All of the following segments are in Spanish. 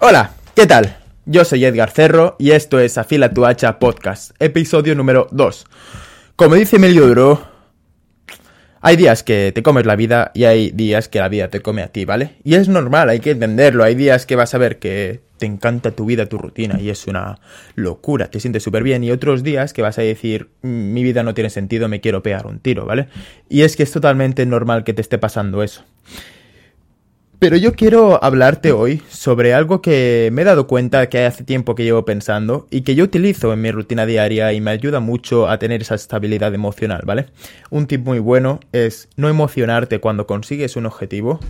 Hola, ¿qué tal? Yo soy Edgar Cerro y esto es Afila tu hacha podcast, episodio número 2. Como dice Emilio Duro, hay días que te comes la vida y hay días que la vida te come a ti, ¿vale? Y es normal, hay que entenderlo. Hay días que vas a ver que te encanta tu vida, tu rutina y es una locura, te sientes súper bien. Y otros días que vas a decir, mm, mi vida no tiene sentido, me quiero pegar un tiro, ¿vale? Y es que es totalmente normal que te esté pasando eso. Pero yo quiero hablarte hoy sobre algo que me he dado cuenta que hace tiempo que llevo pensando y que yo utilizo en mi rutina diaria y me ayuda mucho a tener esa estabilidad emocional, ¿vale? Un tip muy bueno es no emocionarte cuando consigues un objetivo,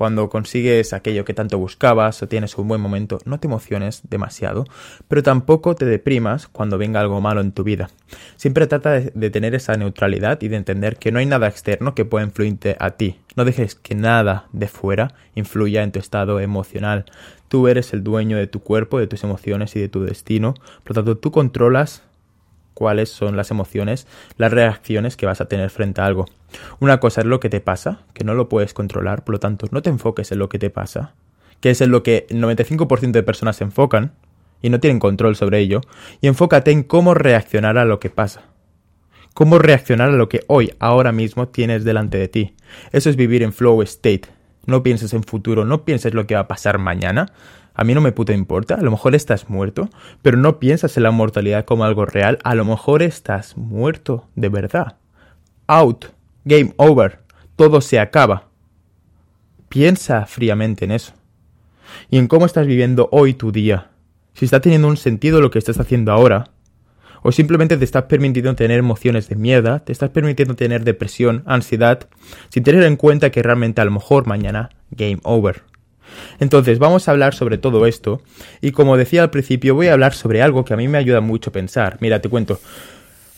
cuando consigues aquello que tanto buscabas o tienes un buen momento, no te emociones demasiado, pero tampoco te deprimas cuando venga algo malo en tu vida. Siempre trata de, tener esa neutralidad y de entender que no hay nada externo que pueda influirte a ti. No dejes que nada de fuera influya en tu estado emocional. Tú eres el dueño de tu cuerpo, de tus emociones y de tu destino. Por lo tanto, tú controlas cuáles son las emociones, las reacciones que vas a tener frente a algo. Una cosa es lo que te pasa, que no lo puedes controlar, por lo tanto, no te enfoques en lo que te pasa, que es en lo que el 95% de personas se enfocan y no tienen control sobre ello, y enfócate en cómo reaccionar a lo que pasa. Cómo reaccionar a lo que hoy, ahora mismo, tienes delante de ti. Eso es vivir en flow state. No pienses en futuro, no pienses lo que va a pasar mañana, a mí no me puta importa, a lo mejor estás muerto, pero no piensas en la mortalidad como algo real, a lo mejor estás muerto de verdad. Out, game over, todo se acaba. Piensa fríamente en eso. Y en cómo estás viviendo hoy tu día. Si está teniendo un sentido lo que estás haciendo ahora. O simplemente te estás permitiendo tener emociones de mierda, te estás permitiendo tener depresión, ansiedad, sin tener en cuenta que realmente a lo mejor mañana game over. Entonces, vamos a hablar sobre todo esto y como decía al principio, voy a hablar sobre algo que a mí me ayuda mucho a pensar. Mira, te cuento.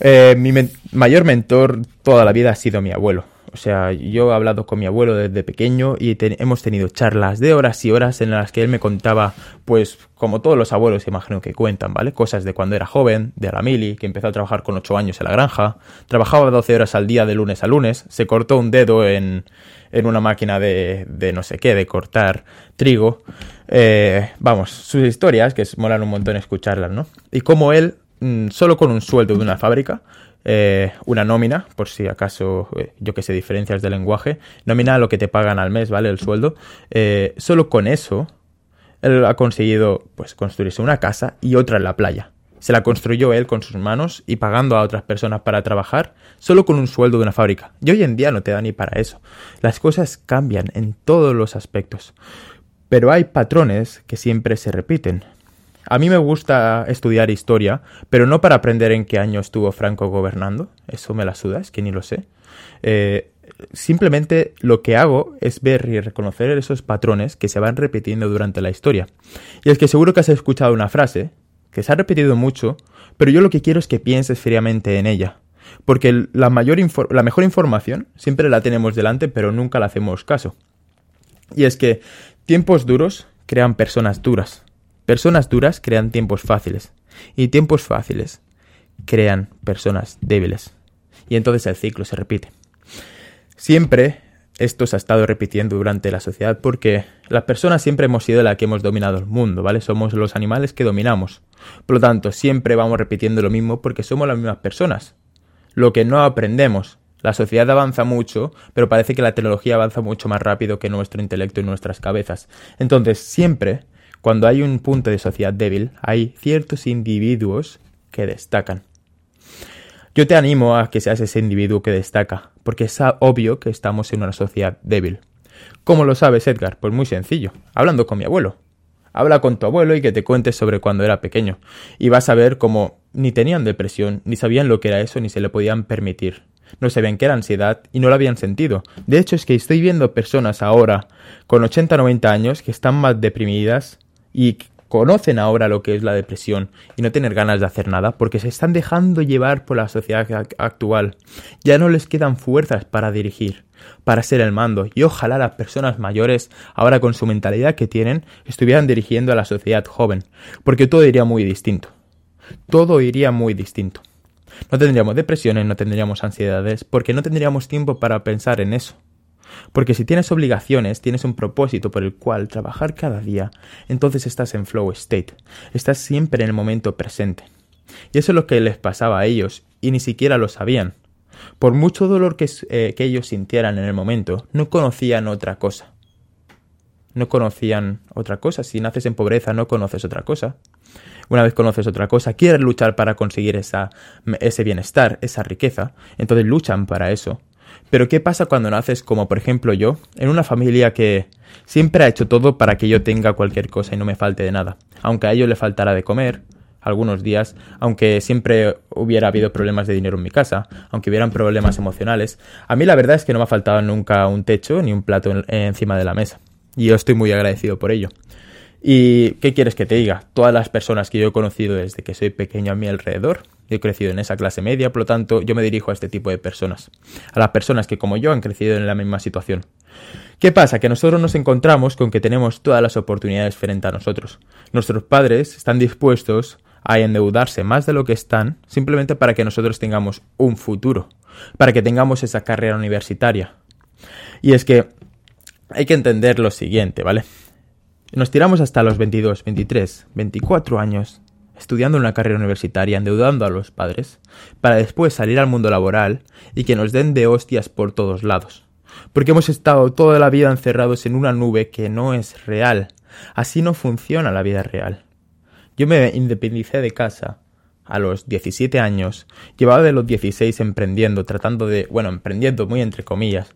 Eh, mi mayor mentor toda la vida ha sido mi abuelo. O sea, yo he hablado con mi abuelo desde pequeño y hemos tenido charlas de horas y horas en las que él me contaba, pues, como todos los abuelos imagino que cuentan, ¿vale? Cosas de cuando era joven, de la mili, que empezó a trabajar con 8 años en la granja, trabajaba 12 horas al día de lunes a lunes, se cortó un dedo en, en una máquina de, de no sé qué, de cortar trigo. Eh, vamos, sus historias, que molan un montón escucharlas, ¿no? Y como él, mm, solo con un sueldo de una fábrica, eh, una nómina, por si acaso, eh, yo que sé, diferencias de lenguaje, nómina lo que te pagan al mes, ¿vale? El sueldo. Solo con eso, él ha conseguido, pues, construirse una casa y otra en la playa. Se la construyó él con sus manos y pagando a otras personas para trabajar, solo con un sueldo de una fábrica. Y hoy en día no te da ni para eso. Las cosas cambian en todos los aspectos. Pero hay patrones que siempre se repiten. A mí me gusta estudiar historia, pero no para aprender en qué año estuvo Franco gobernando, eso me la suda, es que ni lo sé. Eh, simplemente lo que hago es ver y reconocer esos patrones que se van repitiendo durante la historia. Y es que seguro que has escuchado una frase que se ha repetido mucho, pero yo lo que quiero es que pienses fríamente en ella. Porque la, mayor la mejor información siempre la tenemos delante, pero nunca la hacemos caso. Y es que tiempos duros crean personas duras. Personas duras crean tiempos fáciles y tiempos fáciles crean personas débiles. Y entonces el ciclo se repite. Siempre esto se ha estado repitiendo durante la sociedad porque las personas siempre hemos sido la que hemos dominado el mundo, ¿vale? Somos los animales que dominamos. Por lo tanto, siempre vamos repitiendo lo mismo porque somos las mismas personas. Lo que no aprendemos. La sociedad avanza mucho, pero parece que la tecnología avanza mucho más rápido que nuestro intelecto y nuestras cabezas. Entonces, siempre cuando hay un punto de sociedad débil, hay ciertos individuos que destacan. Yo te animo a que seas ese individuo que destaca, porque es obvio que estamos en una sociedad débil. ¿Cómo lo sabes, Edgar? Pues muy sencillo, hablando con mi abuelo. Habla con tu abuelo y que te cuentes sobre cuando era pequeño, y vas a ver cómo ni tenían depresión, ni sabían lo que era eso, ni se le podían permitir. No sabían que era ansiedad y no lo habían sentido. De hecho, es que estoy viendo personas ahora con 80-90 años que están más deprimidas y conocen ahora lo que es la depresión y no tener ganas de hacer nada porque se están dejando llevar por la sociedad actual. Ya no les quedan fuerzas para dirigir, para ser el mando y ojalá las personas mayores, ahora con su mentalidad que tienen, estuvieran dirigiendo a la sociedad joven, porque todo iría muy distinto. Todo iría muy distinto. No tendríamos depresiones, no tendríamos ansiedades, porque no tendríamos tiempo para pensar en eso. Porque si tienes obligaciones, tienes un propósito por el cual trabajar cada día, entonces estás en flow state, estás siempre en el momento presente. Y eso es lo que les pasaba a ellos, y ni siquiera lo sabían. Por mucho dolor que, eh, que ellos sintieran en el momento, no conocían otra cosa. No conocían otra cosa. Si naces en pobreza, no conoces otra cosa. Una vez conoces otra cosa, quieres luchar para conseguir esa, ese bienestar, esa riqueza, entonces luchan para eso. Pero ¿qué pasa cuando naces como por ejemplo yo, en una familia que siempre ha hecho todo para que yo tenga cualquier cosa y no me falte de nada? Aunque a ellos le faltara de comer, algunos días, aunque siempre hubiera habido problemas de dinero en mi casa, aunque hubieran problemas emocionales, a mí la verdad es que no me ha faltado nunca un techo ni un plato encima de la mesa. Y yo estoy muy agradecido por ello. ¿Y qué quieres que te diga? Todas las personas que yo he conocido desde que soy pequeño a mi alrededor, he crecido en esa clase media, por lo tanto yo me dirijo a este tipo de personas, a las personas que como yo han crecido en la misma situación. ¿Qué pasa? Que nosotros nos encontramos con que tenemos todas las oportunidades frente a nosotros. Nuestros padres están dispuestos a endeudarse más de lo que están simplemente para que nosotros tengamos un futuro, para que tengamos esa carrera universitaria. Y es que hay que entender lo siguiente, ¿vale? Nos tiramos hasta los 22, 23, 24 años estudiando una carrera universitaria, endeudando a los padres, para después salir al mundo laboral y que nos den de hostias por todos lados. Porque hemos estado toda la vida encerrados en una nube que no es real. Así no funciona la vida real. Yo me independicé de casa a los 17 años, llevaba de los 16 emprendiendo, tratando de, bueno, emprendiendo muy entre comillas.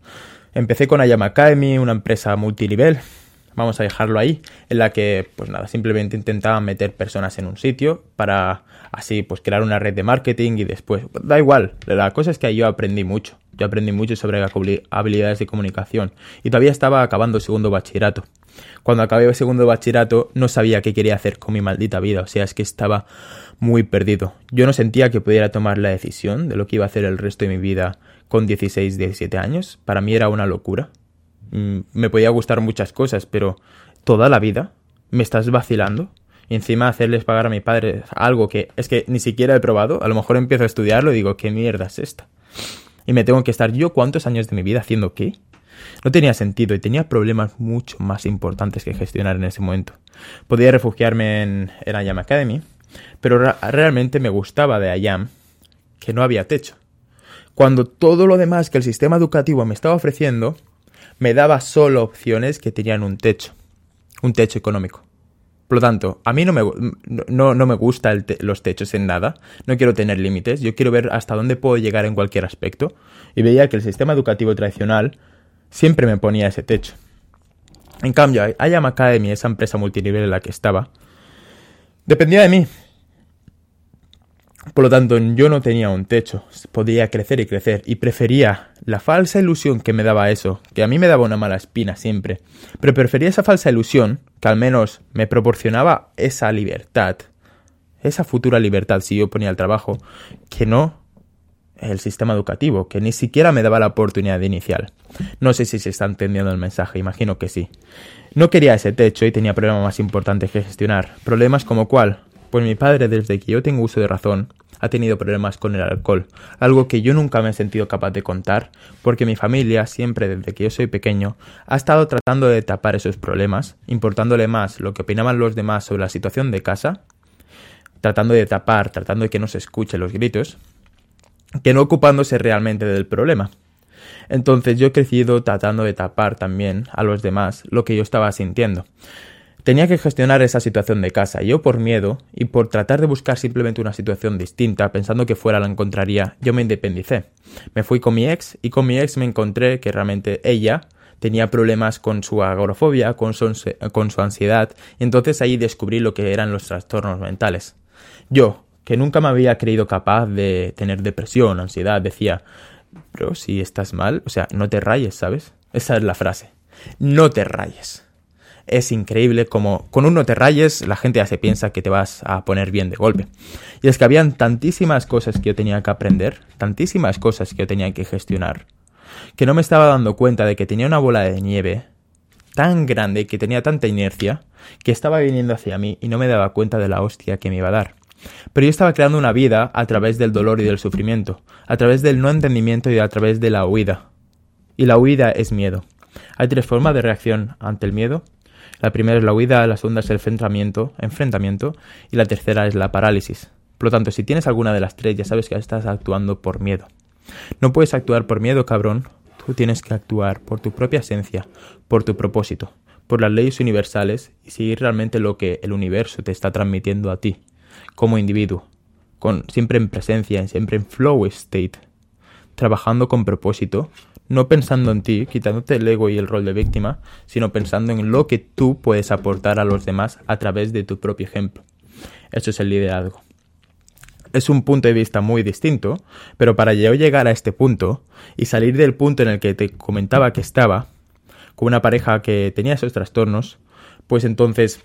Empecé con Ayama Academy, una empresa multinivel, vamos a dejarlo ahí, en la que, pues nada, simplemente intentaba meter personas en un sitio para así, pues crear una red de marketing y después, da igual, la cosa es que yo aprendí mucho, yo aprendí mucho sobre habilidades de comunicación y todavía estaba acabando segundo bachillerato. Cuando acabé el segundo bachillerato no sabía qué quería hacer con mi maldita vida, o sea, es que estaba muy perdido. Yo no sentía que pudiera tomar la decisión de lo que iba a hacer el resto de mi vida con 16, 17 años. Para mí era una locura. Mm, me podía gustar muchas cosas, pero toda la vida me estás vacilando. Y encima hacerles pagar a mi padre algo que es que ni siquiera he probado. A lo mejor empiezo a estudiarlo y digo, ¿qué mierda es esta? Y me tengo que estar yo cuántos años de mi vida haciendo qué? No tenía sentido y tenía problemas mucho más importantes que gestionar en ese momento. Podía refugiarme en, en IAM Academy, pero realmente me gustaba de IAM que no había techo. Cuando todo lo demás que el sistema educativo me estaba ofreciendo me daba solo opciones que tenían un techo, un techo económico. Por lo tanto, a mí no me, no, no me gustan los techos en nada, no quiero tener límites, yo quiero ver hasta dónde puedo llegar en cualquier aspecto, y veía que el sistema educativo tradicional siempre me ponía ese techo. En cambio, IAM Academy, esa empresa multinivel en la que estaba, dependía de mí. Por lo tanto, yo no tenía un techo, podía crecer y crecer, y prefería la falsa ilusión que me daba eso, que a mí me daba una mala espina siempre, pero prefería esa falsa ilusión, que al menos me proporcionaba esa libertad, esa futura libertad si yo ponía el trabajo, que no el sistema educativo, que ni siquiera me daba la oportunidad inicial. No sé si se está entendiendo el mensaje, imagino que sí. No quería ese techo y tenía problemas más importantes que gestionar. Problemas como cuál? Pues mi padre, desde que yo tengo uso de razón, ha tenido problemas con el alcohol, algo que yo nunca me he sentido capaz de contar, porque mi familia, siempre desde que yo soy pequeño, ha estado tratando de tapar esos problemas, importándole más lo que opinaban los demás sobre la situación de casa, tratando de tapar, tratando de que no se escuchen los gritos, que no ocupándose realmente del problema. Entonces yo he crecido tratando de tapar también a los demás lo que yo estaba sintiendo. Tenía que gestionar esa situación de casa. Yo por miedo y por tratar de buscar simplemente una situación distinta, pensando que fuera la encontraría, yo me independicé. Me fui con mi ex y con mi ex me encontré que realmente ella tenía problemas con su agorafobia, con su, con su ansiedad, y entonces ahí descubrí lo que eran los trastornos mentales. Yo, que nunca me había creído capaz de tener depresión, ansiedad, decía, pero si estás mal, o sea, no te rayes, ¿sabes? Esa es la frase. No te rayes es increíble como con un no te rayes la gente ya se piensa que te vas a poner bien de golpe. Y es que habían tantísimas cosas que yo tenía que aprender, tantísimas cosas que yo tenía que gestionar, que no me estaba dando cuenta de que tenía una bola de nieve tan grande, que tenía tanta inercia, que estaba viniendo hacia mí y no me daba cuenta de la hostia que me iba a dar. Pero yo estaba creando una vida a través del dolor y del sufrimiento, a través del no entendimiento y a través de la huida. Y la huida es miedo. Hay tres formas de reacción ante el miedo. La primera es la huida, la segunda es el enfrentamiento, enfrentamiento y la tercera es la parálisis. Por lo tanto, si tienes alguna de las tres, ya sabes que estás actuando por miedo. No puedes actuar por miedo, cabrón. Tú tienes que actuar por tu propia esencia, por tu propósito, por las leyes universales y seguir realmente lo que el universo te está transmitiendo a ti, como individuo, con siempre en presencia, siempre en flow state, trabajando con propósito, no pensando en ti, quitándote el ego y el rol de víctima, sino pensando en lo que tú puedes aportar a los demás a través de tu propio ejemplo. Eso es el liderazgo. Es un punto de vista muy distinto, pero para yo llegar a este punto y salir del punto en el que te comentaba que estaba, con una pareja que tenía esos trastornos, pues entonces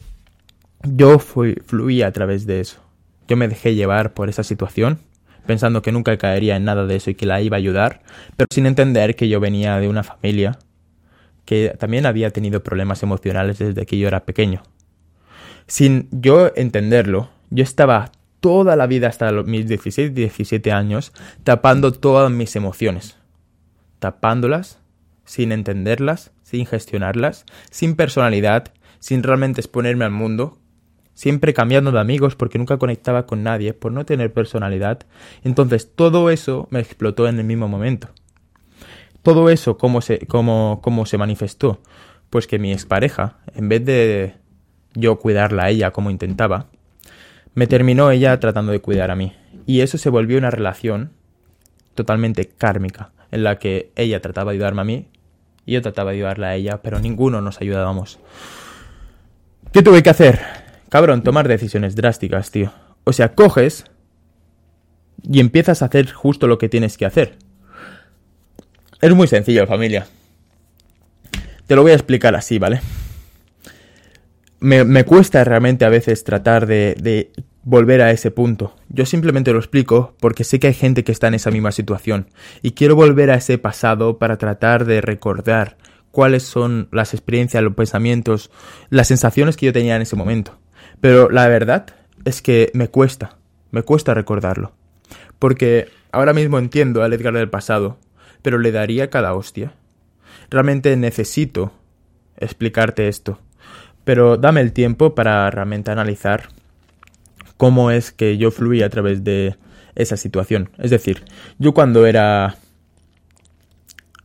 yo fui, fluí a través de eso. Yo me dejé llevar por esa situación pensando que nunca caería en nada de eso y que la iba a ayudar, pero sin entender que yo venía de una familia que también había tenido problemas emocionales desde que yo era pequeño. Sin yo entenderlo, yo estaba toda la vida hasta mis 16, 17 años tapando todas mis emociones, tapándolas, sin entenderlas, sin gestionarlas, sin personalidad, sin realmente exponerme al mundo, siempre cambiando de amigos porque nunca conectaba con nadie, por no tener personalidad. Entonces todo eso me explotó en el mismo momento. Todo eso, ¿cómo se, cómo, cómo se manifestó? Pues que mi expareja, en vez de yo cuidarla a ella como intentaba, me terminó ella tratando de cuidar a mí. Y eso se volvió una relación totalmente kármica, en la que ella trataba de ayudarme a mí y yo trataba de ayudarla a ella, pero ninguno nos ayudábamos. ¿Qué tuve que hacer? Cabrón, tomar decisiones drásticas, tío. O sea, coges y empiezas a hacer justo lo que tienes que hacer. Es muy sencillo, familia. Te lo voy a explicar así, ¿vale? Me, cuesta realmente a veces tratar de, de volver a ese punto. Yo simplemente lo explico porque sé que hay gente que está en esa misma situación y quiero volver a ese pasado para tratar de recordar cuáles son las experiencias, los pensamientos, las sensaciones que yo tenía en ese momento. Pero la verdad es que me cuesta, me cuesta recordarlo. Porque ahora mismo entiendo al Edgar del pasado, pero le daría cada hostia. Realmente necesito explicarte esto. Pero dame el tiempo para realmente analizar cómo es que yo fluí a través de esa situación. Es decir, yo cuando era...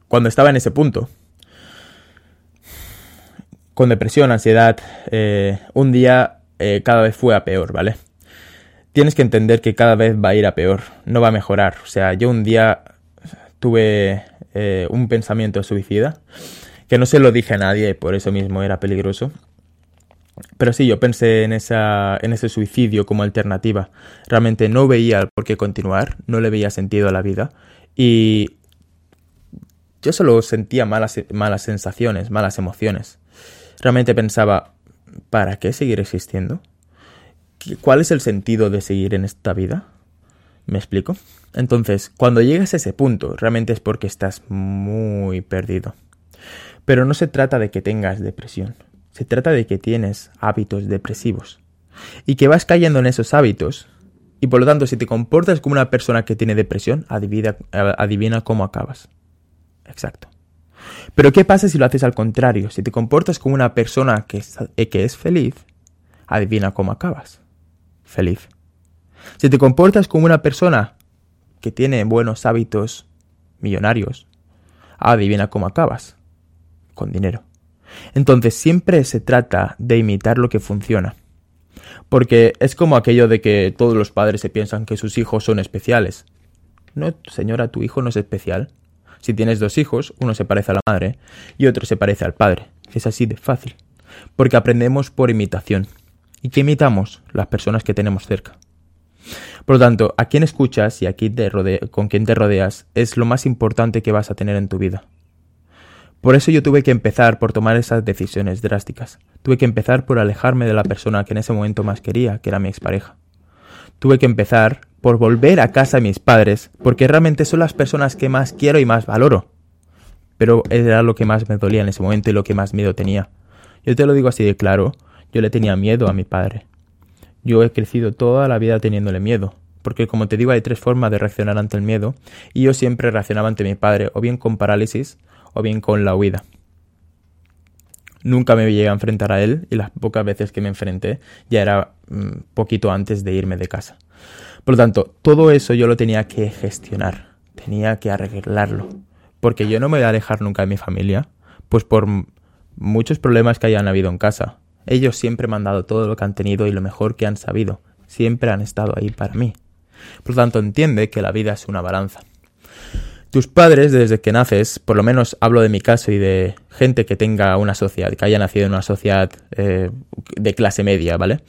cuando estaba en ese punto, con depresión, ansiedad, eh, un día eh, cada vez fue a peor, ¿vale? Tienes que entender que cada vez va a ir a peor, no va a mejorar. O sea, yo un día tuve eh, un pensamiento suicida, que no se lo dije a nadie, por eso mismo era peligroso. Pero sí, yo pensé en, esa, en ese suicidio como alternativa. Realmente no veía por qué continuar, no le veía sentido a la vida. Y yo solo sentía malas, malas sensaciones, malas emociones. Realmente pensaba, ¿para qué seguir existiendo? ¿Cuál es el sentido de seguir en esta vida? ¿Me explico? Entonces, cuando llegas a ese punto, realmente es porque estás muy perdido. Pero no se trata de que tengas depresión, se trata de que tienes hábitos depresivos y que vas cayendo en esos hábitos y por lo tanto si te comportas como una persona que tiene depresión, adivina, adivina cómo acabas. Exacto. Pero ¿qué pasa si lo haces al contrario? Si te comportas como una persona que es, eh, que es feliz, adivina cómo acabas. Feliz. Si te comportas como una persona que tiene buenos hábitos millonarios, adivina cómo acabas. Con dinero. Entonces siempre se trata de imitar lo que funciona. Porque es como aquello de que todos los padres se piensan que sus hijos son especiales. No, señora, tu hijo no es especial. Si tienes dos hijos, uno se parece a la madre y otro se parece al padre. Es así de fácil. Porque aprendemos por imitación. ¿Y qué imitamos? Las personas que tenemos cerca. Por lo tanto, a quién escuchas y a quién te con quién te rodeas es lo más importante que vas a tener en tu vida. Por eso yo tuve que empezar por tomar esas decisiones drásticas. Tuve que empezar por alejarme de la persona que en ese momento más quería, que era mi expareja. Tuve que empezar por volver a casa a mis padres, porque realmente son las personas que más quiero y más valoro. Pero era lo que más me dolía en ese momento y lo que más miedo tenía. Yo te lo digo así de claro, yo le tenía miedo a mi padre. Yo he crecido toda la vida teniéndole miedo, porque como te digo hay tres formas de reaccionar ante el miedo, y yo siempre reaccionaba ante mi padre, o bien con parálisis, o bien con la huida. Nunca me llegué a enfrentar a él, y las pocas veces que me enfrenté ya era mm, poquito antes de irme de casa. Por lo tanto, todo eso yo lo tenía que gestionar, tenía que arreglarlo, porque yo no me voy a alejar nunca de mi familia, pues por muchos problemas que hayan habido en casa. Ellos siempre me han dado todo lo que han tenido y lo mejor que han sabido. Siempre han estado ahí para mí. Por lo tanto, entiende que la vida es una balanza. Tus padres, desde que naces, por lo menos hablo de mi caso y de gente que tenga una sociedad, que haya nacido en una sociedad eh, de clase media, ¿vale?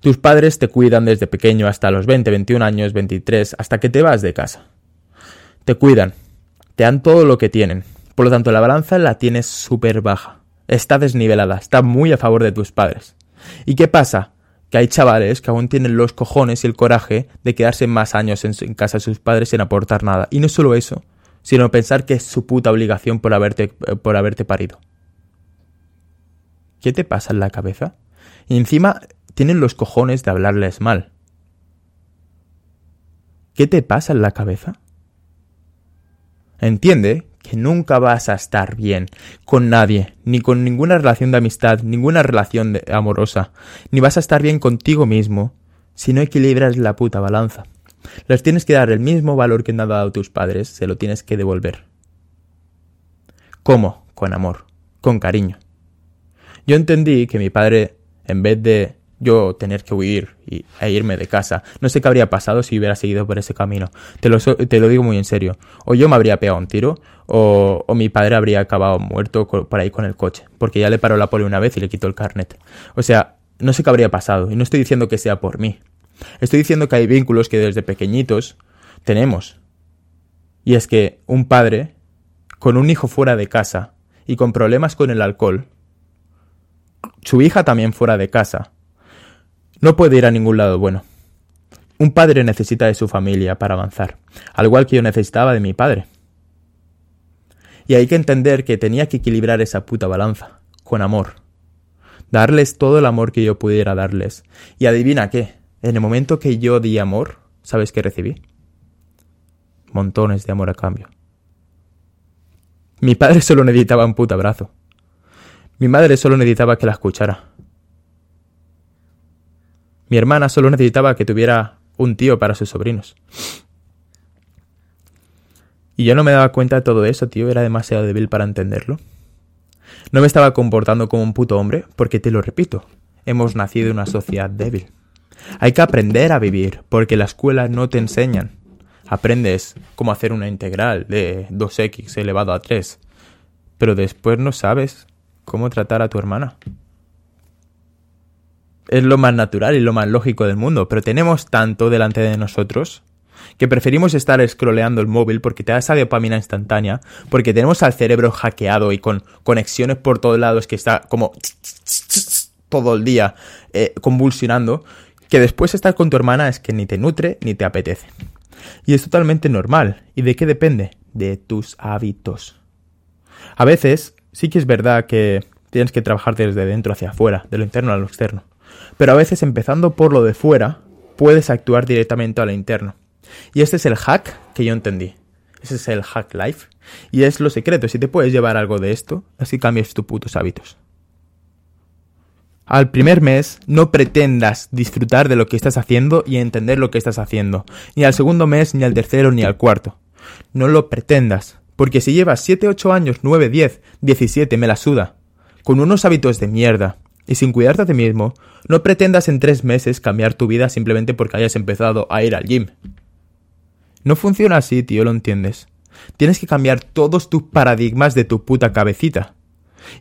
Tus padres te cuidan desde pequeño hasta los 20, 21 años, 23, hasta que te vas de casa. Te cuidan, te dan todo lo que tienen. Por lo tanto, la balanza la tienes súper baja está desnivelada, está muy a favor de tus padres. ¿Y qué pasa? Que hay chavales que aún tienen los cojones y el coraje de quedarse más años en, casa de sus padres sin aportar nada. Y no solo eso, sino pensar que es su puta obligación por haberte, por haberte parido. ¿Qué te pasa en la cabeza? Y encima tienen los cojones de hablarles mal. ¿Qué te pasa en la cabeza? Entiende que nunca vas a estar bien con nadie, ni con ninguna relación de amistad, ninguna relación amorosa, ni vas a estar bien contigo mismo si no equilibras la puta balanza. Les tienes que dar el mismo valor que han dado tus padres, se lo tienes que devolver. ¿Cómo? Con amor, con cariño. Yo entendí que mi padre, en vez de yo tener que huir y, e irme de casa. No sé qué habría pasado si hubiera seguido por ese camino. Te lo, te lo digo muy en serio. O yo me habría pegado un tiro, o, o mi padre habría acabado muerto por ahí con el coche, porque ya le paró la poli una vez y le quitó el carnet. O sea, no sé qué habría pasado, y no estoy diciendo que sea por mí. Estoy diciendo que hay vínculos que desde pequeñitos tenemos. Y es que un padre, con un hijo fuera de casa y con problemas con el alcohol, su hija también fuera de casa, no puede ir a ningún lado bueno. Un padre necesita de su familia para avanzar, al igual que yo necesitaba de mi padre. Y hay que entender que tenía que equilibrar esa puta balanza, con amor. Darles todo el amor que yo pudiera darles. Y adivina qué, en el momento que yo di amor, ¿sabes qué recibí? Montones de amor a cambio. Mi padre solo necesitaba un puto abrazo. Mi madre solo necesitaba que la escuchara. Mi hermana solo necesitaba que tuviera un tío para sus sobrinos. Y yo no me daba cuenta de todo eso, tío, era demasiado débil para entenderlo. No me estaba comportando como un puto hombre, porque te lo repito, hemos nacido en una sociedad débil. Hay que aprender a vivir, porque la escuela no te enseñan. Aprendes cómo hacer una integral de 2x elevado a 3, pero después no sabes cómo tratar a tu hermana es lo más natural y lo más lógico del mundo, pero tenemos tanto delante de nosotros que preferimos estar scrolleando el móvil porque te da esa dopamina instantánea, porque tenemos al cerebro hackeado y con conexiones por todos lados que está como todo el día eh, convulsionando, que después estar con tu hermana es que ni te nutre ni te apetece. Y es totalmente normal. ¿Y de qué depende? De tus hábitos. A veces sí que es verdad que tienes que trabajar desde dentro hacia afuera, de lo interno a lo externo pero a veces empezando por lo de fuera, puedes actuar directamente a lo interno. Y este es el hack que yo entendí. Ese es el hack life. Y es lo secreto. Si te puedes llevar algo de esto, así cambias tus putos hábitos. Al primer mes no pretendas disfrutar de lo que estás haciendo y entender lo que estás haciendo. Ni al segundo mes, ni al tercero, ni al cuarto. No lo pretendas. Porque si llevas 7, 8 años, 9, 10, 17, me la suda. Con unos hábitos de mierda, y sin cuidarte a ti mismo, no pretendas en tres meses cambiar tu vida simplemente porque hayas empezado a ir al gym. No funciona así, tío, lo entiendes. Tienes que cambiar todos tus paradigmas de tu puta cabecita.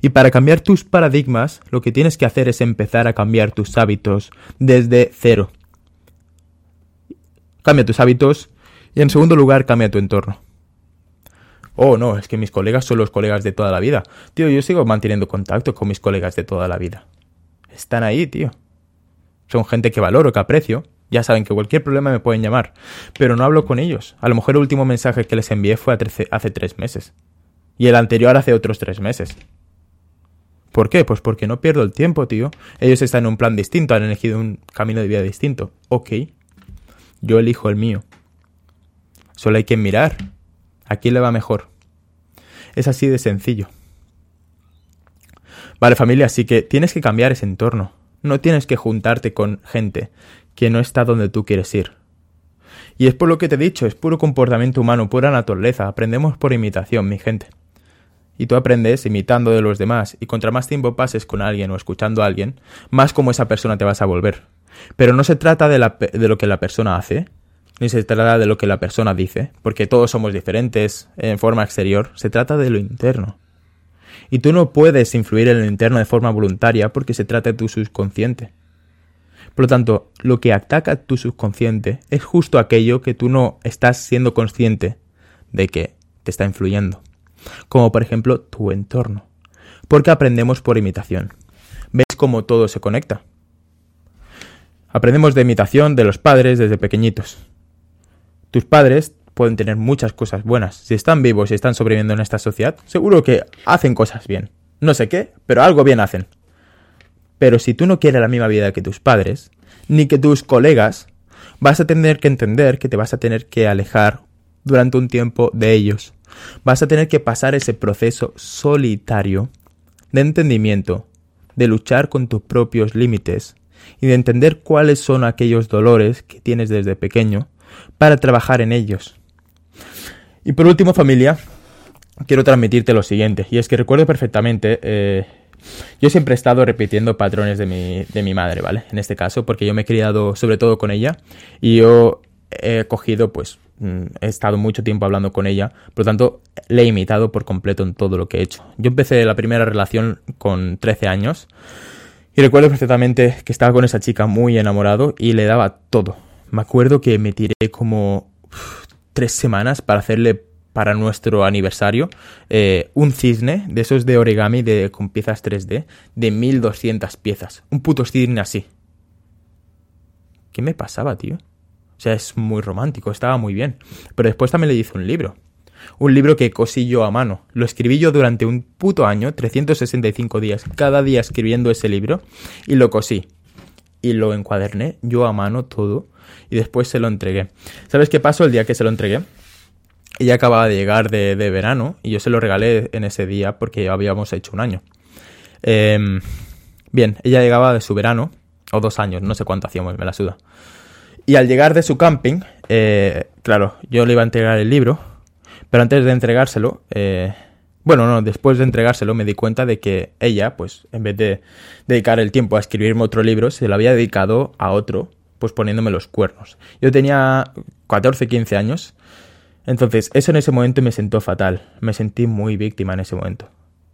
Y para cambiar tus paradigmas, lo que tienes que hacer es empezar a cambiar tus hábitos desde cero. Cambia tus hábitos y en segundo lugar cambia tu entorno. Oh, no, es que mis colegas son los colegas de toda la vida. Tío, yo sigo manteniendo contacto con mis colegas de toda la vida. Están ahí, tío. Son gente que valoro, que aprecio. Ya saben que cualquier problema me pueden llamar. Pero no hablo con ellos. A lo mejor el último mensaje que les envié fue hace tres meses. Y el anterior hace otros tres meses. ¿Por qué? Pues porque no pierdo el tiempo, tío. Ellos están en un plan distinto, han elegido un camino de vida distinto. Ok. Yo elijo el mío. Solo hay que mirar. ¿A quién le va mejor? Es así de sencillo. Vale, familia, así que tienes que cambiar ese entorno. No tienes que juntarte con gente que no está donde tú quieres ir. Y es por lo que te he dicho, es puro comportamiento humano, pura naturaleza. Aprendemos por imitación, mi gente. Y tú aprendes imitando de los demás, y contra más tiempo pases con alguien o escuchando a alguien, más como esa persona te vas a volver. Pero no se trata de, de lo que la persona hace, ni se trata de lo que la persona dice, porque todos somos diferentes en forma exterior, se trata de lo interno. Y tú no puedes influir en lo interno de forma voluntaria porque se trata de tu subconsciente. Por lo tanto, lo que ataca tu subconsciente es justo aquello que tú no estás siendo consciente de que te está influyendo. Como por ejemplo tu entorno. Porque aprendemos por imitación. ¿Ves cómo todo se conecta? Aprendemos de imitación de los padres desde pequeñitos. Tus padres pueden tener muchas cosas buenas. Si están vivos y están sobreviviendo en esta sociedad, seguro que hacen cosas bien. No sé qué, pero algo bien hacen. Pero si tú no quieres la misma vida que tus padres, ni que tus colegas, vas a tener que entender que te vas a tener que alejar durante un tiempo de ellos. Vas a tener que pasar ese proceso solitario de entendimiento, de luchar con tus propios límites y de entender cuáles son aquellos dolores que tienes desde pequeño para trabajar en ellos. Y por último, familia, quiero transmitirte lo siguiente, y es que recuerdo perfectamente eh, yo siempre he estado repitiendo patrones de mi, de mi madre, ¿vale? En este caso, porque yo me he criado sobre todo con ella y yo he cogido, pues, he estado mucho tiempo hablando con ella, por lo tanto, le he imitado por completo en todo lo que he hecho. Yo empecé la primera relación con 13 años y recuerdo perfectamente que estaba con esa chica muy enamorado y le daba todo. Me acuerdo que me tiré como tres semanas para hacerle para nuestro aniversario eh, un cisne de esos de origami de, con piezas 3D de 1200 piezas. Un puto cisne así. ¿Qué me pasaba, tío? Sea, es muy romántico, estaba muy bien. Pero después también le hice un libro. Un libro que cosí yo a mano. Lo escribí yo durante un puto año, 365 días, cada día escribiendo ese libro, y lo cosí. Y lo encuaderné yo a mano todo, y después se lo entregué. ¿Sabes qué pasó el día que se lo entregué? Ella acababa de llegar de, verano y yo se lo regalé en ese día porque habíamos hecho un año. Em, bien, ella llegaba de su verano, o dos años, no sé cuánto hacíamos, me la suda. Y al llegar de su camping, eh, claro, yo le iba a entregar el libro, pero antes de entregárselo, eh, bueno, no, después de entregárselo me di cuenta de que ella, pues en vez de dedicar el tiempo a escribirme otro libro, se lo había dedicado a otro, pues poniéndome los cuernos. Yo tenía 14, 15 años entonces, eso en ese momento me sentó fatal. Me sentí muy víctima en ese momento.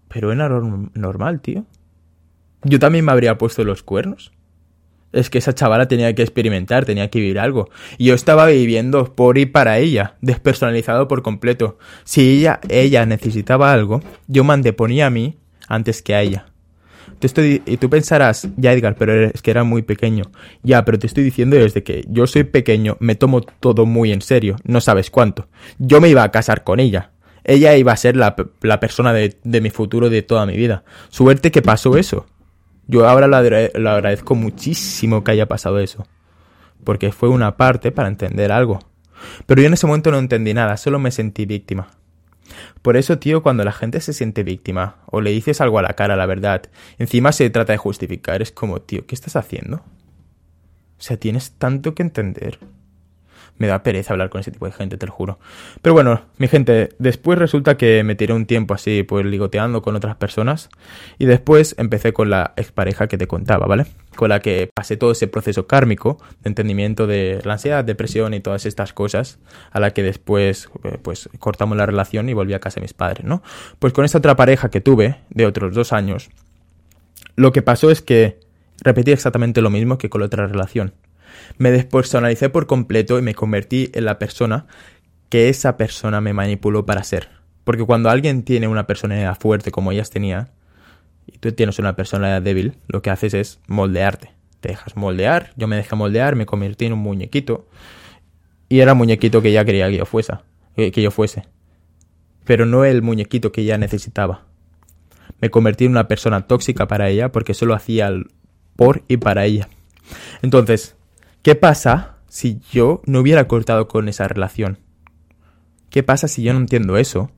Pero era normal, tío. Yo también me habría puesto los cuernos. Es que esa chavala tenía que experimentar, tenía que vivir algo. Y yo estaba viviendo por y para ella, despersonalizado por completo. Si ella, ella necesitaba algo, yo me anteponía a mí antes que a ella estoy, y tú pensarás, ya Edgar, pero es que era muy pequeño. Ya, pero te estoy diciendo desde que yo soy pequeño, me tomo todo muy en serio, no sabes cuánto. Yo me iba a casar con ella. Ella iba a ser la, persona de, mi futuro de toda mi vida. Suerte que pasó eso. Yo ahora lo agradezco muchísimo que haya pasado eso. Porque fue una parte para entender algo. Pero yo en ese momento no entendí nada, solo me sentí víctima. Por eso, tío, cuando la gente se siente víctima o le dices algo a la cara, la verdad, encima se trata de justificar, es como, tío, ¿qué estás haciendo? O sea, tienes tanto que entender me da pereza hablar con ese tipo de gente, te lo juro. Pero bueno, mi gente, después resulta que me tiré un tiempo así, pues ligoteando con otras personas. Y después empecé con la expareja que te contaba, ¿vale? Con la que pasé todo ese proceso kármico de entendimiento de la ansiedad, depresión y todas estas cosas. A la que después, eh, pues cortamos la relación y volví a casa de mis padres, ¿no? Pues con esta otra pareja que tuve, de otros dos años, lo que pasó es que repetí exactamente lo mismo que con la otra relación me despersonalicé por completo y me convertí en la persona que esa persona me manipuló para ser. Porque cuando alguien tiene una personalidad fuerte como ellas tenía, y tú tienes una personalidad débil, lo que haces es moldearte. Te dejas moldear, yo me dejé moldear, me convertí en un muñequito. Y era el muñequito que ella quería que yo fuese. Que yo fuese. Pero no el muñequito que ella necesitaba. Me convertí en una persona tóxica para ella porque solo hacía por y para ella. Entonces, ¿qué pasa si yo no hubiera cortado con esa relación? ¿Qué pasa si yo no entiendo eso?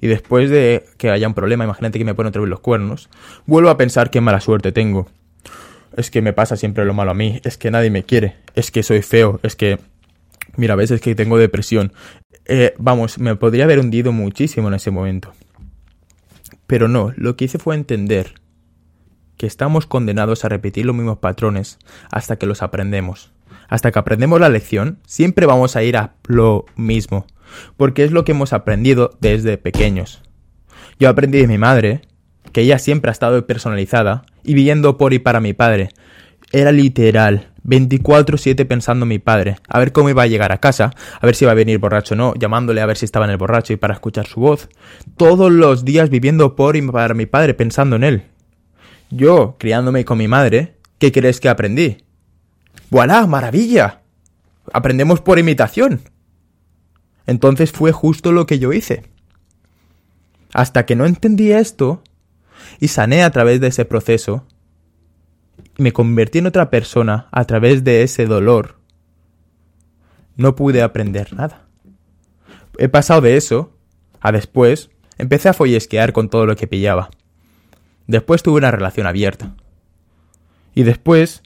Y después de que haya un problema, imagínate que me pone otra vez los cuernos, vuelvo a pensar qué mala suerte tengo. Es que me pasa siempre lo malo a mí, es que nadie me quiere, es que soy feo, es que... Mira, ves, es que tengo depresión. Eh, vamos, me podría haber hundido muchísimo en ese momento. Pero no, lo que hice fue entender que estamos condenados a repetir los mismos patrones hasta que los aprendemos. Hasta que aprendemos la lección, siempre vamos a ir a lo mismo, porque es lo que hemos aprendido desde pequeños. Yo aprendí de mi madre, que ella siempre ha estado personalizada, y viviendo por y para mi padre. Era literal, 24-7 pensando en mi padre, a ver cómo iba a llegar a casa, a ver si iba a venir borracho o no, llamándole a ver si estaba en el borracho y para escuchar su voz. Todos los días viviendo por y para mi padre, pensando en él. Yo, criándome con mi madre, ¿qué crees que aprendí? ¡Voilà! ¡Maravilla! Aprendemos por imitación. Entonces fue justo lo que yo hice. Hasta que no entendí esto y sané a través de ese proceso, me convertí en otra persona a través de ese dolor, no pude aprender nada. He pasado de eso a después, empecé a follesquear con todo lo que pillaba. Después tuve una relación abierta. Y después,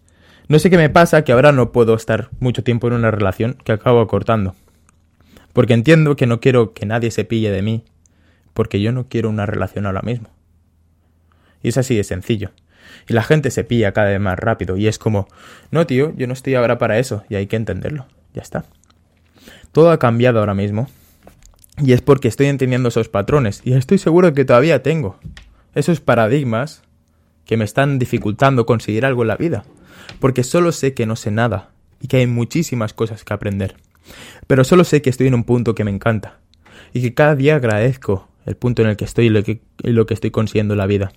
no sé qué me pasa que ahora no puedo estar mucho tiempo en una relación que acabo cortando. Porque entiendo que no quiero que nadie se pille de mí, porque yo no quiero una relación ahora mismo. Y es así de sencillo. Y la gente se pilla cada vez más rápido. Y es como, no, tío, yo no estoy ahora para eso. Y hay que entenderlo. Ya está. Todo ha cambiado ahora mismo. Y es porque estoy entendiendo esos patrones. Y estoy seguro que todavía tengo esos paradigmas que me están dificultando conseguir algo en la vida. Porque solo sé que no sé nada. Y que hay muchísimas cosas que aprender. Pero solo sé que estoy en un punto que me encanta. Y que cada día agradezco el punto en el que estoy y lo que, estoy consiguiendo en la vida.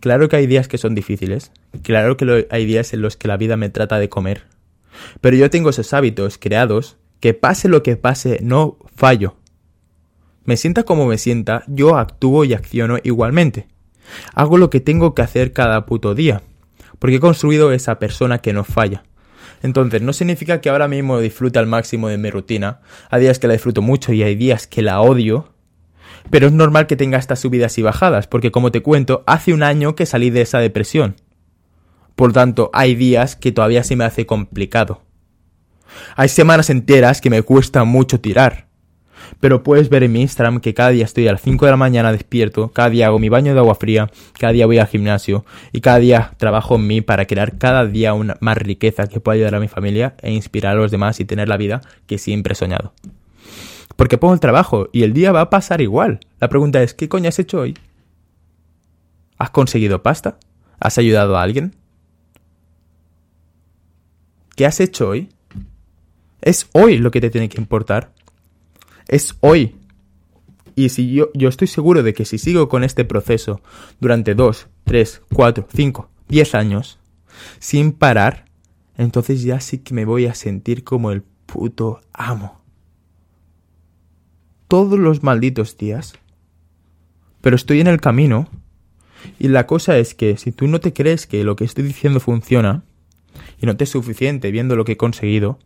Claro que hay días que son difíciles, claro que hay días en los que la vida me trata de comer, pero yo tengo esos hábitos creados que pase lo que pase, no fallo. Me sienta como me sienta, yo actúo y acciono igualmente. Hago lo que tengo que hacer cada puto día, porque he construido esa persona que no falla. Entonces, no significa que ahora mismo disfrute al máximo de mi rutina. Hay días que la disfruto mucho y hay días que la odio, pero es normal que tenga estas subidas y bajadas, porque como te cuento, hace un año que salí de esa depresión. Por tanto, hay días que todavía se me hace complicado. Hay semanas enteras que me cuesta mucho tirar. Pero puedes ver en mi Instagram que cada día estoy a las 5 de la mañana despierto, cada día hago mi baño de agua fría, cada día voy al gimnasio y cada día trabajo en mí para crear cada día una más riqueza que pueda ayudar a mi familia e inspirar a los demás y tener la vida que siempre he soñado. Porque pongo el trabajo y el día va a pasar igual. La pregunta es, ¿qué coño has hecho hoy? ¿Has conseguido pasta? ¿Has ayudado a alguien? ¿Qué has hecho hoy? Es hoy lo que te tiene que importar. Es hoy. Y si yo, yo estoy seguro de que si sigo con este proceso durante 2, 3, 4, 5, 10 años, sin parar, entonces ya sí que me voy a sentir como el puto amo todos los malditos días. Pero estoy en el camino. Y la cosa es que si tú no te crees que lo que estoy diciendo funciona, y no te es suficiente viendo lo que he conseguido,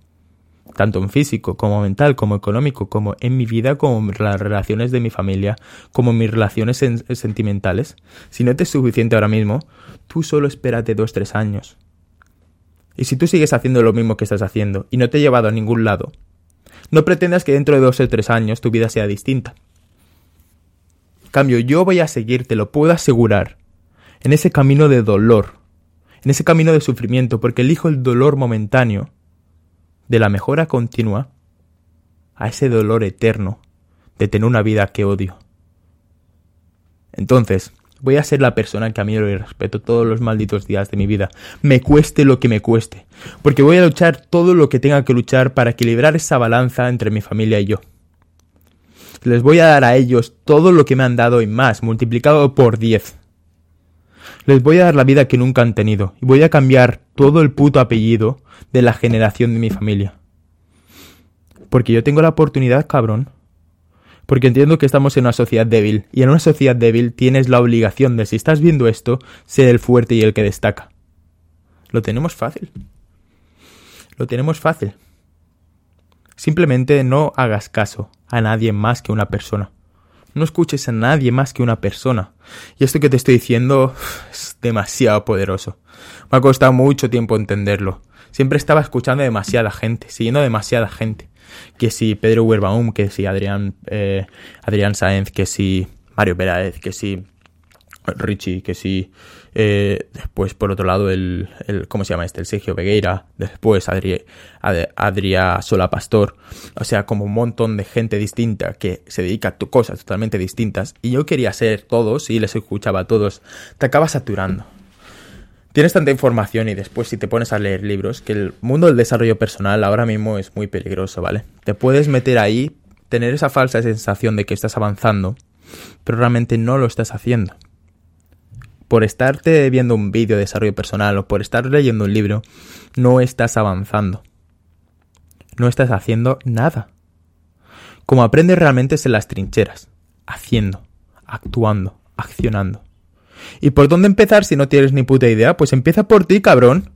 tanto en físico como mental, como económico, como en mi vida, como en las relaciones de mi familia, como en mis relaciones sentimentales, si no te es suficiente ahora mismo, tú solo espérate dos, tres años. Y si tú sigues haciendo lo mismo que estás haciendo y no te he llevado a ningún lado, no pretendas que dentro de dos o tres años tu vida sea distinta. Cambio, yo voy a seguir, te lo puedo asegurar, en ese camino de dolor, en ese camino de sufrimiento, porque elijo el dolor momentáneo de la mejora continua a ese dolor eterno de tener una vida que odio. Entonces, Voy a ser la persona que admiro y respeto todos los malditos días de mi vida, me cueste lo que me cueste, porque voy a luchar todo lo que tenga que luchar para equilibrar esa balanza entre mi familia y yo. Les voy a dar a ellos todo lo que me han dado y más, multiplicado por diez. Les voy a dar la vida que nunca han tenido y voy a cambiar todo el puto apellido de la generación de mi familia. Porque yo tengo la oportunidad, cabrón. Porque entiendo que estamos en una sociedad débil, y en una sociedad débil tienes la obligación de, si estás viendo esto, ser el fuerte y el que destaca. Lo tenemos fácil. Lo tenemos fácil. Simplemente no hagas caso a nadie más que una persona. No escuches a nadie más que una persona. Y esto que te estoy diciendo es demasiado poderoso. Me ha costado mucho tiempo entenderlo. Siempre estaba escuchando demasiada gente, siguiendo demasiada gente. Que si Pedro Huerbaum, que si Adrián, eh, Adrián Sáenz, que si Mario Pérez, que si Richie, que si eh, después por otro lado el, el, ¿cómo se llama este? El Sergio Vegueira, después Adri, Adria Sola Pastor, o sea, como un montón de gente distinta que se dedica a cosas totalmente distintas y yo quería ser todos y les escuchaba a todos, te acabas saturando. Tienes tanta información y después si te pones a leer libros, que el mundo del desarrollo personal ahora mismo es muy peligroso, ¿vale? Te puedes meter ahí, tener esa falsa sensación de que estás avanzando, pero realmente no lo estás haciendo por estarte viendo un vídeo de desarrollo personal o por estar leyendo un libro, no estás avanzando. No estás haciendo nada. Como aprendes realmente es en las trincheras, haciendo, actuando, accionando. ¿Y por dónde empezar si no tienes ni puta idea? Pues empieza por ti, cabrón.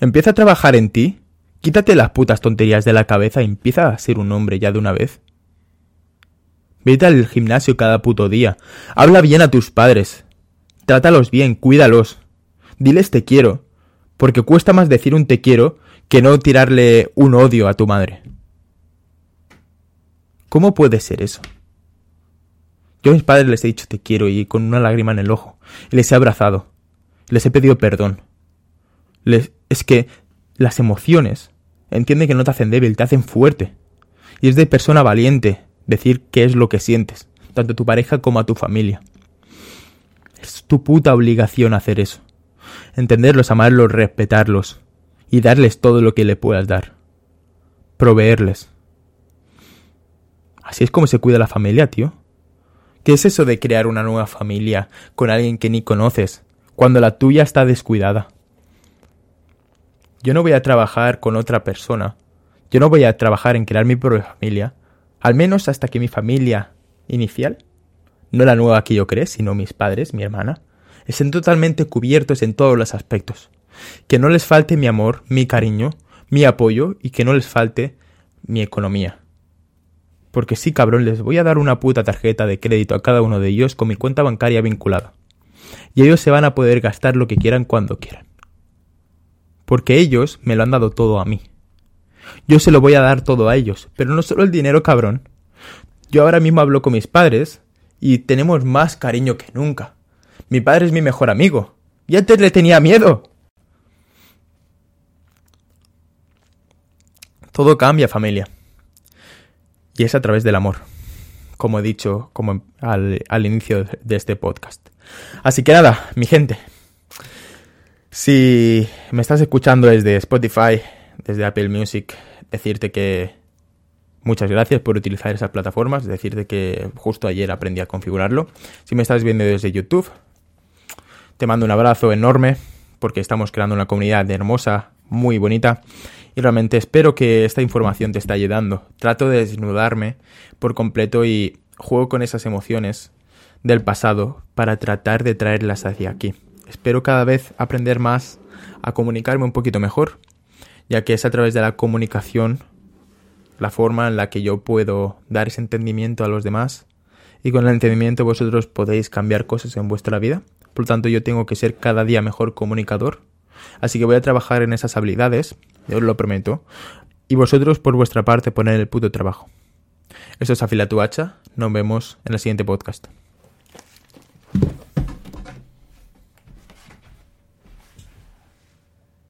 Empieza a trabajar en ti. Quítate las putas tonterías de la cabeza y empieza a ser un hombre ya de una vez. Vete al gimnasio cada puto día. Habla bien a tus padres. Trátalos bien, cuídalos. Diles te quiero. Porque cuesta más decir un te quiero que no tirarle un odio a tu madre. ¿Cómo puede ser eso? Yo a mis padres les he dicho te quiero y con una lágrima en el ojo. Les he abrazado. Les he pedido perdón. Les... Es que las emociones, entiende que no te hacen débil, te hacen fuerte. Y es de persona valiente, decir qué es lo que sientes, tanto a tu pareja como a tu familia. Es tu puta obligación hacer eso. Entenderlos, amarlos, respetarlos y darles todo lo que le puedas dar. Proveerles. Así es como se cuida la familia, tío. ¿Qué es eso de crear una nueva familia con alguien que ni conoces, cuando la tuya está descuidada? Yo no voy a trabajar con otra persona. Yo no voy a trabajar en crear mi propia familia al menos hasta que mi familia inicial, no la nueva que yo creé, sino mis padres, mi hermana, estén totalmente cubiertos en todos los aspectos. Que no les falte mi amor, mi cariño, mi apoyo y que no les falte mi economía. Porque sí, cabrón, les voy a dar una puta tarjeta de crédito a cada uno de ellos con mi cuenta bancaria vinculada. Y ellos se van a poder gastar lo que quieran cuando quieran. Porque ellos me lo han dado todo a mí. Yo se lo voy a dar todo a ellos, pero no solo el dinero, cabrón. Yo ahora mismo hablo con mis padres y tenemos más cariño que nunca. Mi padre es mi mejor amigo. Y antes le tenía miedo. Todo cambia, familia. Y es a través del amor. Como he dicho como al, al inicio de este podcast. Así que nada, mi gente. Si me estás escuchando desde Spotify, desde Apple Music decirte que muchas gracias por utilizar esas plataformas, decirte que justo ayer aprendí a configurarlo. Si me estás viendo desde YouTube, te mando un abrazo enorme porque estamos creando una comunidad hermosa, muy bonita y realmente espero que esta información te esté ayudando. Trato de desnudarme por completo y juego con esas emociones del pasado para tratar de traerlas hacia aquí. Espero cada vez aprender más a comunicarme un poquito mejor ya que es a través de la comunicación la forma en la que yo puedo dar ese entendimiento a los demás y con el entendimiento vosotros podéis cambiar cosas en vuestra vida. Por lo tanto, yo tengo que ser cada día mejor comunicador. Así que voy a trabajar en esas habilidades, yo os lo prometo. Y vosotros, por vuestra parte, poner el puto trabajo. Esto es Afila tu hacha. Nos vemos en el siguiente podcast.